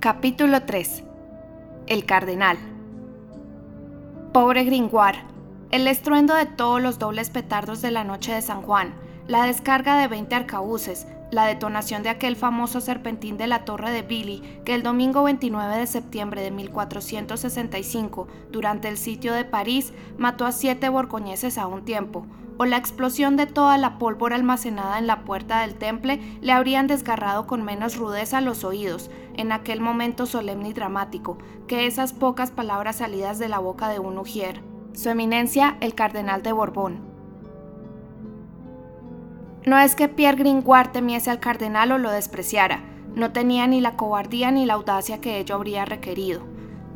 Capítulo 3 El Cardenal Pobre Gringoire. El estruendo de todos los dobles petardos de la noche de San Juan, la descarga de 20 arcabuces, la detonación de aquel famoso serpentín de la Torre de Billy que el domingo 29 de septiembre de 1465, durante el sitio de París, mató a siete borgoñeses a un tiempo, o la explosión de toda la pólvora almacenada en la puerta del temple le habrían desgarrado con menos rudeza los oídos, en aquel momento solemne y dramático, que esas pocas palabras salidas de la boca de un ujier. Su eminencia, el cardenal de Borbón. No es que Pierre Gringoire temiese al cardenal o lo despreciara, no tenía ni la cobardía ni la audacia que ello habría requerido.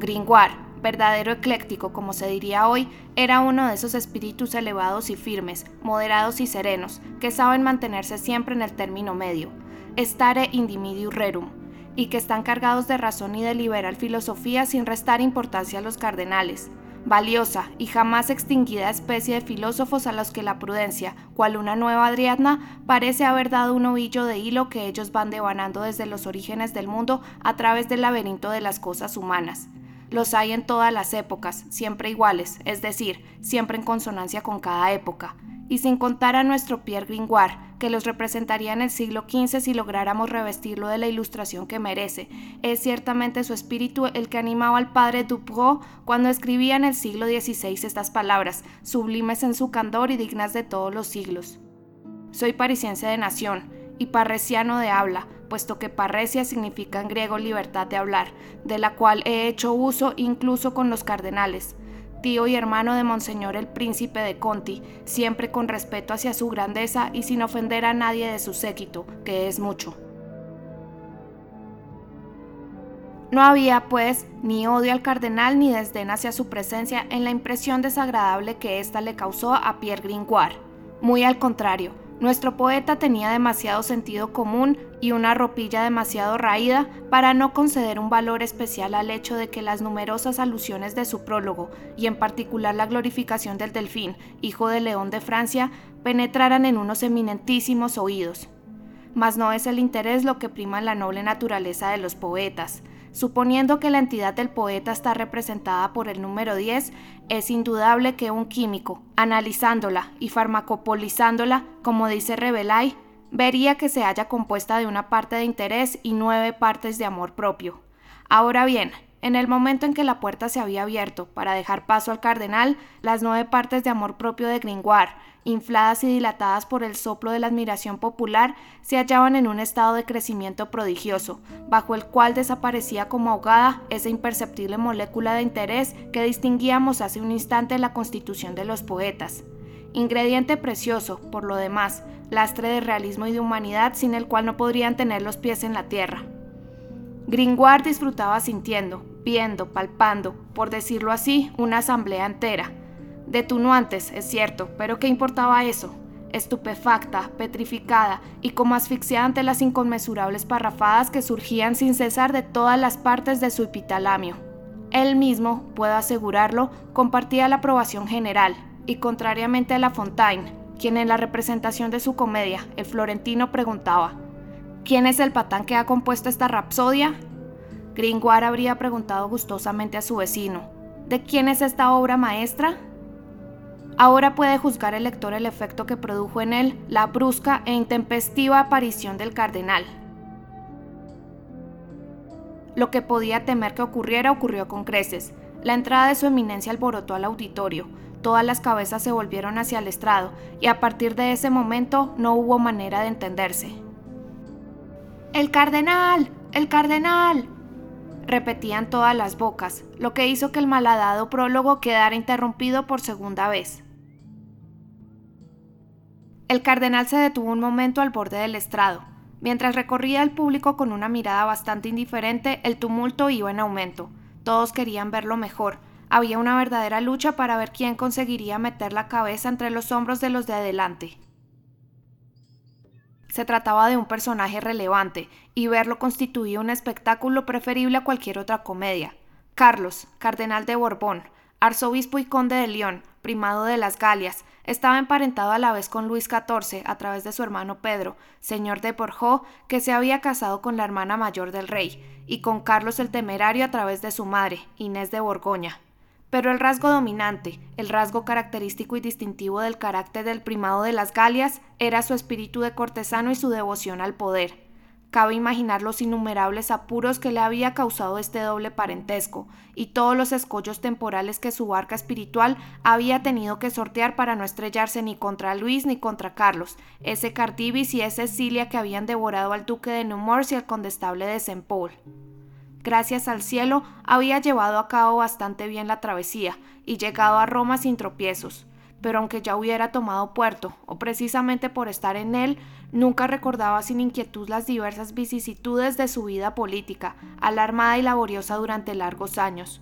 Gringoire, verdadero ecléctico, como se diría hoy, era uno de esos espíritus elevados y firmes, moderados y serenos, que saben mantenerse siempre en el término medio, stare indimidiu rerum, y que están cargados de razón y de liberal filosofía sin restar importancia a los cardenales, valiosa y jamás extinguida especie de filósofos a los que la prudencia, cual una nueva Adriana, parece haber dado un ovillo de hilo que ellos van devanando desde los orígenes del mundo a través del laberinto de las cosas humanas. Los hay en todas las épocas, siempre iguales, es decir, siempre en consonancia con cada época. Y sin contar a nuestro Pierre Gringoire, que los representaría en el siglo XV si lográramos revestirlo de la ilustración que merece. Es ciertamente su espíritu el que animaba al padre Dupro cuando escribía en el siglo XVI estas palabras, sublimes en su candor y dignas de todos los siglos. Soy parisiense de nación y parresiano de habla, puesto que parresia significa en griego libertad de hablar, de la cual he hecho uso incluso con los cardenales. Tío y hermano de Monseñor el Príncipe de Conti, siempre con respeto hacia su grandeza y sin ofender a nadie de su séquito, que es mucho. No había, pues, ni odio al cardenal ni desdén hacia su presencia en la impresión desagradable que ésta le causó a Pierre Gringoire. Muy al contrario, nuestro poeta tenía demasiado sentido común y una ropilla demasiado raída para no conceder un valor especial al hecho de que las numerosas alusiones de su prólogo, y en particular la glorificación del delfín, hijo de León de Francia, penetraran en unos eminentísimos oídos. Mas no es el interés lo que prima en la noble naturaleza de los poetas, Suponiendo que la entidad del poeta está representada por el número 10, es indudable que un químico, analizándola y farmacopolizándola, como dice Revelay, vería que se haya compuesta de una parte de interés y nueve partes de amor propio. Ahora bien, en el momento en que la puerta se había abierto para dejar paso al cardenal, las nueve partes de amor propio de Gringoire, infladas y dilatadas por el soplo de la admiración popular, se hallaban en un estado de crecimiento prodigioso, bajo el cual desaparecía como ahogada esa imperceptible molécula de interés que distinguíamos hace un instante en la constitución de los poetas. Ingrediente precioso, por lo demás, lastre de realismo y de humanidad sin el cual no podrían tener los pies en la tierra. Gringoire disfrutaba sintiendo, viendo, palpando, por decirlo así, una asamblea entera. Detunuantes, es cierto, pero ¿qué importaba eso? Estupefacta, petrificada y como asfixiada ante las inconmensurables parrafadas que surgían sin cesar de todas las partes de su epitalamio. Él mismo, puedo asegurarlo, compartía la aprobación general, y contrariamente a La Fontaine, quien en la representación de su comedia, El Florentino, preguntaba, ¿Quién es el patán que ha compuesto esta rapsodia? Gringoire habría preguntado gustosamente a su vecino, ¿de quién es esta obra maestra? Ahora puede juzgar el lector el efecto que produjo en él la brusca e intempestiva aparición del cardenal. Lo que podía temer que ocurriera ocurrió con creces. La entrada de su eminencia alborotó al auditorio, todas las cabezas se volvieron hacia el estrado y a partir de ese momento no hubo manera de entenderse. ¡El cardenal! ¡El cardenal! Repetían todas las bocas, lo que hizo que el malhadado prólogo quedara interrumpido por segunda vez. El cardenal se detuvo un momento al borde del estrado. Mientras recorría el público con una mirada bastante indiferente, el tumulto iba en aumento. Todos querían verlo mejor. Había una verdadera lucha para ver quién conseguiría meter la cabeza entre los hombros de los de adelante. Se trataba de un personaje relevante, y verlo constituía un espectáculo preferible a cualquier otra comedia. Carlos, cardenal de Borbón, arzobispo y conde de León, primado de las Galias, estaba emparentado a la vez con Luis XIV a través de su hermano Pedro, señor de Borjó, que se había casado con la hermana mayor del rey, y con Carlos el Temerario a través de su madre, Inés de Borgoña. Pero el rasgo dominante, el rasgo característico y distintivo del carácter del primado de las Galias, era su espíritu de cortesano y su devoción al poder. Cabe imaginar los innumerables apuros que le había causado este doble parentesco y todos los escollos temporales que su barca espiritual había tenido que sortear para no estrellarse ni contra Luis ni contra Carlos, ese Cardivis y esa Cilia que habían devorado al duque de Nemours y al condestable de Saint Paul. Gracias al cielo, había llevado a cabo bastante bien la travesía y llegado a Roma sin tropiezos pero aunque ya hubiera tomado puerto, o precisamente por estar en él, nunca recordaba sin inquietud las diversas vicisitudes de su vida política, alarmada y laboriosa durante largos años.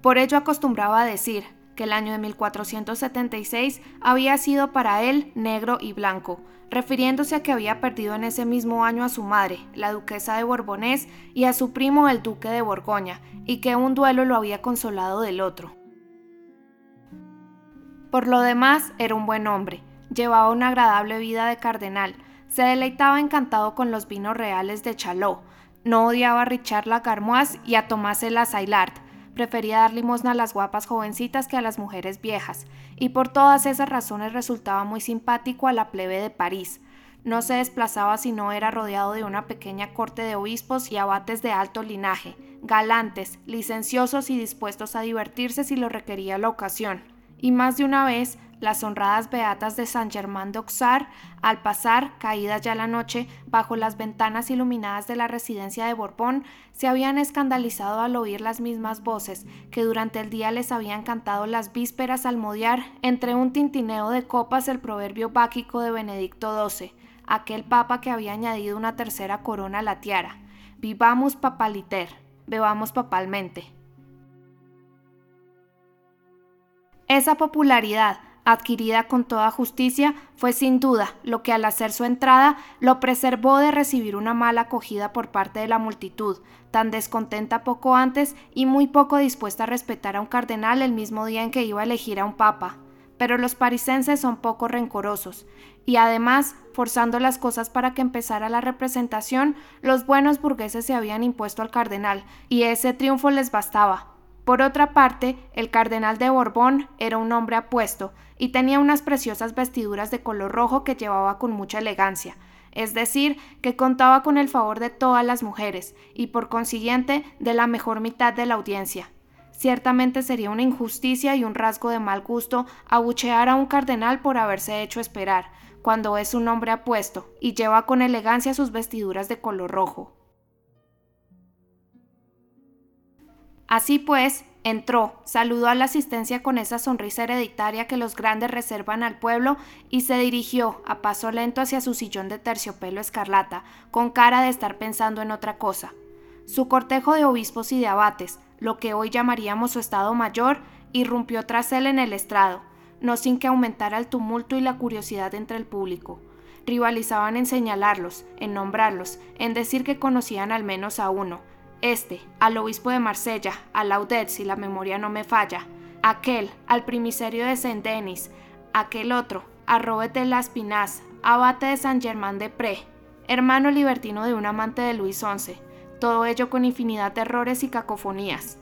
Por ello acostumbraba a decir el año de 1476 había sido para él negro y blanco, refiriéndose a que había perdido en ese mismo año a su madre, la duquesa de Borbonés, y a su primo el duque de Borgoña, y que un duelo lo había consolado del otro. Por lo demás, era un buen hombre, llevaba una agradable vida de cardenal, se deleitaba encantado con los vinos reales de Chalot, no odiaba a Richard Lagarmoise y a Tomás Sailart, prefería dar limosna a las guapas jovencitas que a las mujeres viejas, y por todas esas razones resultaba muy simpático a la plebe de París. No se desplazaba si no era rodeado de una pequeña corte de obispos y abates de alto linaje, galantes, licenciosos y dispuestos a divertirse si lo requería la ocasión y más de una vez las honradas beatas de San Germán de Auxarre, al pasar, caída ya la noche, bajo las ventanas iluminadas de la residencia de Borbón, se habían escandalizado al oír las mismas voces que durante el día les habían cantado las vísperas al modiar entre un tintineo de copas el proverbio báquico de Benedicto XII, aquel papa que había añadido una tercera corona a la tiara. Vivamos papaliter, bebamos papalmente. Esa popularidad, adquirida con toda justicia, fue sin duda lo que al hacer su entrada lo preservó de recibir una mala acogida por parte de la multitud, tan descontenta poco antes y muy poco dispuesta a respetar a un cardenal el mismo día en que iba a elegir a un papa. Pero los parisenses son poco rencorosos, y además, forzando las cosas para que empezara la representación, los buenos burgueses se habían impuesto al cardenal, y ese triunfo les bastaba, por otra parte, el cardenal de Borbón era un hombre apuesto y tenía unas preciosas vestiduras de color rojo que llevaba con mucha elegancia, es decir, que contaba con el favor de todas las mujeres y por consiguiente de la mejor mitad de la audiencia. Ciertamente sería una injusticia y un rasgo de mal gusto abuchear a un cardenal por haberse hecho esperar, cuando es un hombre apuesto y lleva con elegancia sus vestiduras de color rojo. Así pues, entró, saludó a la asistencia con esa sonrisa hereditaria que los grandes reservan al pueblo y se dirigió a paso lento hacia su sillón de terciopelo escarlata, con cara de estar pensando en otra cosa. Su cortejo de obispos y de abates, lo que hoy llamaríamos su estado mayor, irrumpió tras él en el estrado, no sin que aumentara el tumulto y la curiosidad entre el público. Rivalizaban en señalarlos, en nombrarlos, en decir que conocían al menos a uno, este, al obispo de Marsella, a Laudet, si la memoria no me falla, aquel, al primicerio de Saint-Denis, aquel otro, a Robert de las Pinas, abate de San Germán de Pré, hermano libertino de un amante de Luis XI, todo ello con infinidad de errores y cacofonías.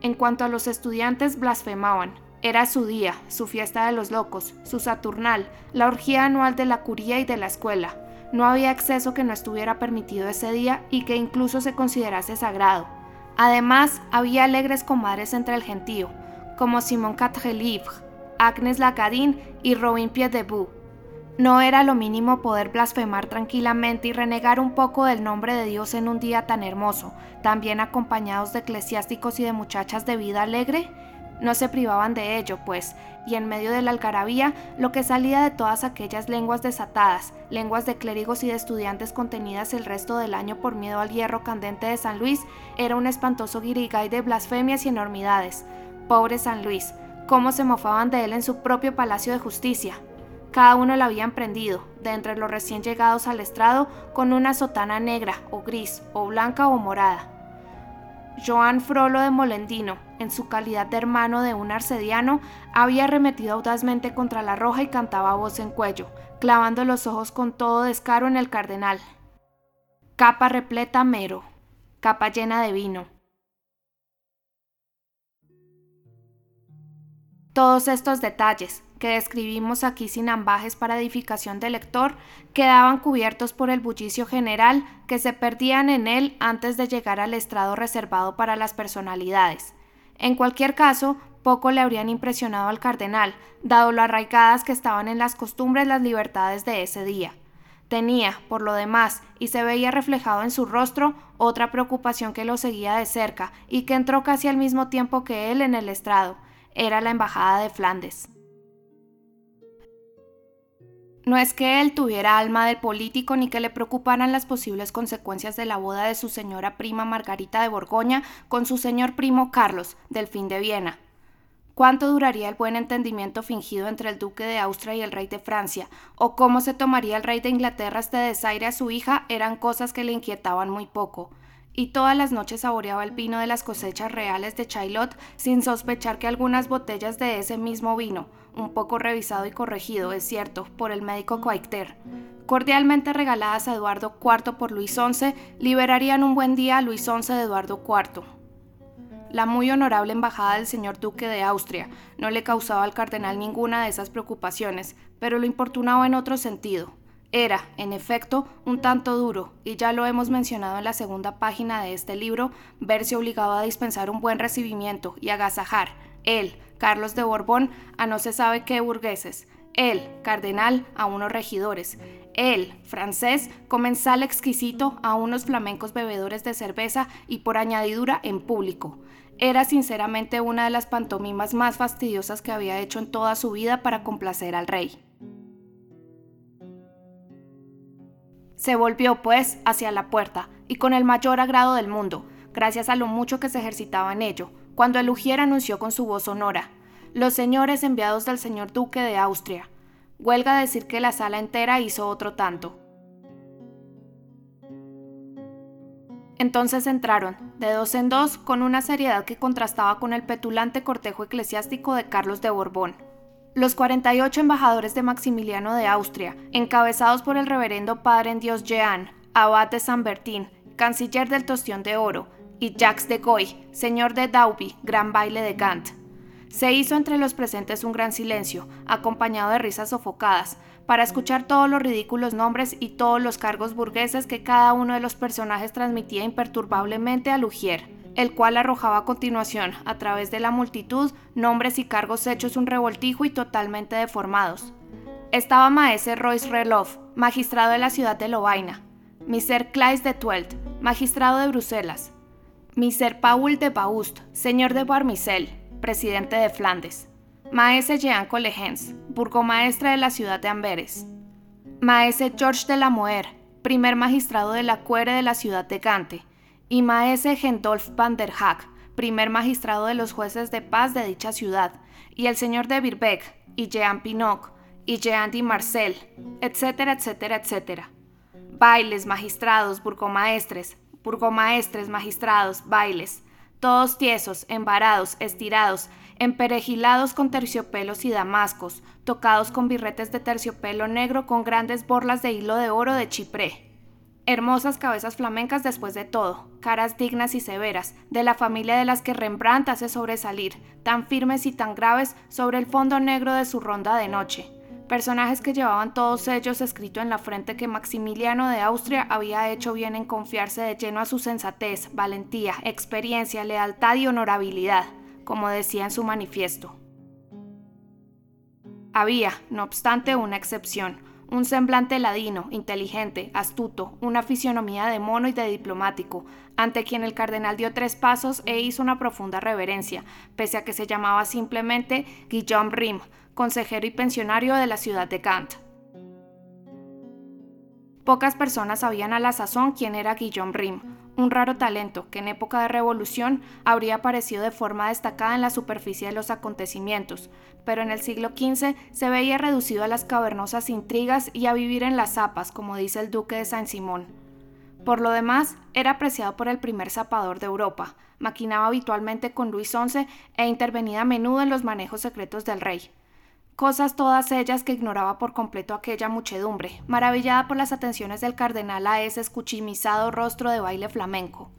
En cuanto a los estudiantes, blasfemaban. Era su día, su fiesta de los locos, su Saturnal, la orgía anual de la curía y de la escuela. No había acceso que no estuviera permitido ese día y que incluso se considerase sagrado. Además, había alegres comadres entre el gentío, como Simón Quatrelivre, Agnes Lacadine y Robin Piedebou. No era lo mínimo poder blasfemar tranquilamente y renegar un poco del nombre de Dios en un día tan hermoso, también acompañados de eclesiásticos y de muchachas de vida alegre. No se privaban de ello, pues, y en medio de la algarabía, lo que salía de todas aquellas lenguas desatadas, lenguas de clérigos y de estudiantes contenidas el resto del año por miedo al hierro candente de San Luis, era un espantoso guirigay de blasfemias y enormidades. Pobre San Luis, cómo se mofaban de él en su propio palacio de justicia. Cada uno lo habían prendido, de entre los recién llegados al estrado, con una sotana negra, o gris, o blanca o morada. Joan Frollo de Molendino, en su calidad de hermano de un arcediano, había arremetido audazmente contra la roja y cantaba voz en cuello, clavando los ojos con todo descaro en el cardenal. Capa repleta mero, capa llena de vino. Todos estos detalles, que describimos aquí sin ambajes para edificación del lector, quedaban cubiertos por el bullicio general que se perdían en él antes de llegar al estrado reservado para las personalidades. En cualquier caso, poco le habrían impresionado al cardenal, dado lo arraigadas que estaban en las costumbres las libertades de ese día. Tenía, por lo demás, y se veía reflejado en su rostro, otra preocupación que lo seguía de cerca y que entró casi al mismo tiempo que él en el estrado. Era la embajada de Flandes. No es que él tuviera alma de político ni que le preocuparan las posibles consecuencias de la boda de su señora prima Margarita de Borgoña con su señor primo Carlos, del fin de Viena. ¿Cuánto duraría el buen entendimiento fingido entre el duque de Austria y el rey de Francia? ¿O cómo se tomaría el rey de Inglaterra este desaire a su hija? Eran cosas que le inquietaban muy poco y todas las noches saboreaba el vino de las cosechas reales de Chaillot sin sospechar que algunas botellas de ese mismo vino, un poco revisado y corregido, es cierto, por el médico Coicter, cordialmente regaladas a Eduardo IV por Luis XI, liberarían un buen día a Luis XI de Eduardo IV. La muy honorable embajada del señor duque de Austria no le causaba al cardenal ninguna de esas preocupaciones, pero lo importunaba en otro sentido, era, en efecto, un tanto duro, y ya lo hemos mencionado en la segunda página de este libro, verse obligado a dispensar un buen recibimiento y agasajar, él, Carlos de Borbón, a no se sabe qué burgueses, él, cardenal, a unos regidores, él, francés, comensal exquisito a unos flamencos bebedores de cerveza y por añadidura en público. Era sinceramente una de las pantomimas más fastidiosas que había hecho en toda su vida para complacer al rey. Se volvió, pues, hacia la puerta, y con el mayor agrado del mundo, gracias a lo mucho que se ejercitaba en ello, cuando el ujier anunció con su voz sonora, los señores enviados del señor duque de Austria. Huelga decir que la sala entera hizo otro tanto. Entonces entraron, de dos en dos, con una seriedad que contrastaba con el petulante cortejo eclesiástico de Carlos de Borbón. Los 48 embajadores de Maximiliano de Austria, encabezados por el reverendo padre en Dios Jean, abad de San Bertín, canciller del Tostión de Oro, y Jacques de Goy, señor de Dauby, gran baile de Gant. Se hizo entre los presentes un gran silencio, acompañado de risas sofocadas, para escuchar todos los ridículos nombres y todos los cargos burgueses que cada uno de los personajes transmitía imperturbablemente a Lugier el cual arrojaba a continuación, a través de la multitud, nombres y cargos hechos un revoltijo y totalmente deformados. Estaba Maese Royce Reloff, magistrado de la ciudad de Lovaina, Miser Claes de Tuelt, magistrado de Bruselas, Miser Paul de Baust, señor de Barmicel, presidente de Flandes, Maese Jean Colegens, burgomaestre de la ciudad de Amberes, Maese George de la Moer, primer magistrado de la cuere de la ciudad de Gante, y Maese Gendolf van der Haag, primer magistrado de los jueces de paz de dicha ciudad, y el señor de Birbeck, y Jean Pinoc, y Jean de Marcel, etcétera, etcétera, etcétera. Bailes, magistrados, burgomaestres, burgomaestres, magistrados, bailes, todos tiesos, embarados, estirados, emperejilados con terciopelos y damascos, tocados con birretes de terciopelo negro con grandes borlas de hilo de oro de Chipré. Hermosas cabezas flamencas después de todo, caras dignas y severas, de la familia de las que Rembrandt hace sobresalir, tan firmes y tan graves sobre el fondo negro de su ronda de noche. Personajes que llevaban todos ellos escrito en la frente que Maximiliano de Austria había hecho bien en confiarse de lleno a su sensatez, valentía, experiencia, lealtad y honorabilidad, como decía en su manifiesto. Había, no obstante, una excepción, un semblante ladino, inteligente, astuto, una fisionomía de mono y de diplomático, ante quien el cardenal dio tres pasos e hizo una profunda reverencia, pese a que se llamaba simplemente Guillaume Rim, consejero y pensionario de la ciudad de Kant. Pocas personas sabían a la sazón quién era Guillaume Rim, un raro talento que en época de revolución habría aparecido de forma destacada en la superficie de los acontecimientos, pero en el siglo XV se veía reducido a las cavernosas intrigas y a vivir en las zapas, como dice el duque de Saint-Simon. Por lo demás, era apreciado por el primer zapador de Europa, maquinaba habitualmente con Luis XI e intervenía a menudo en los manejos secretos del rey. Cosas todas ellas que ignoraba por completo aquella muchedumbre, maravillada por las atenciones del cardenal a ese escuchimizado rostro de baile flamenco.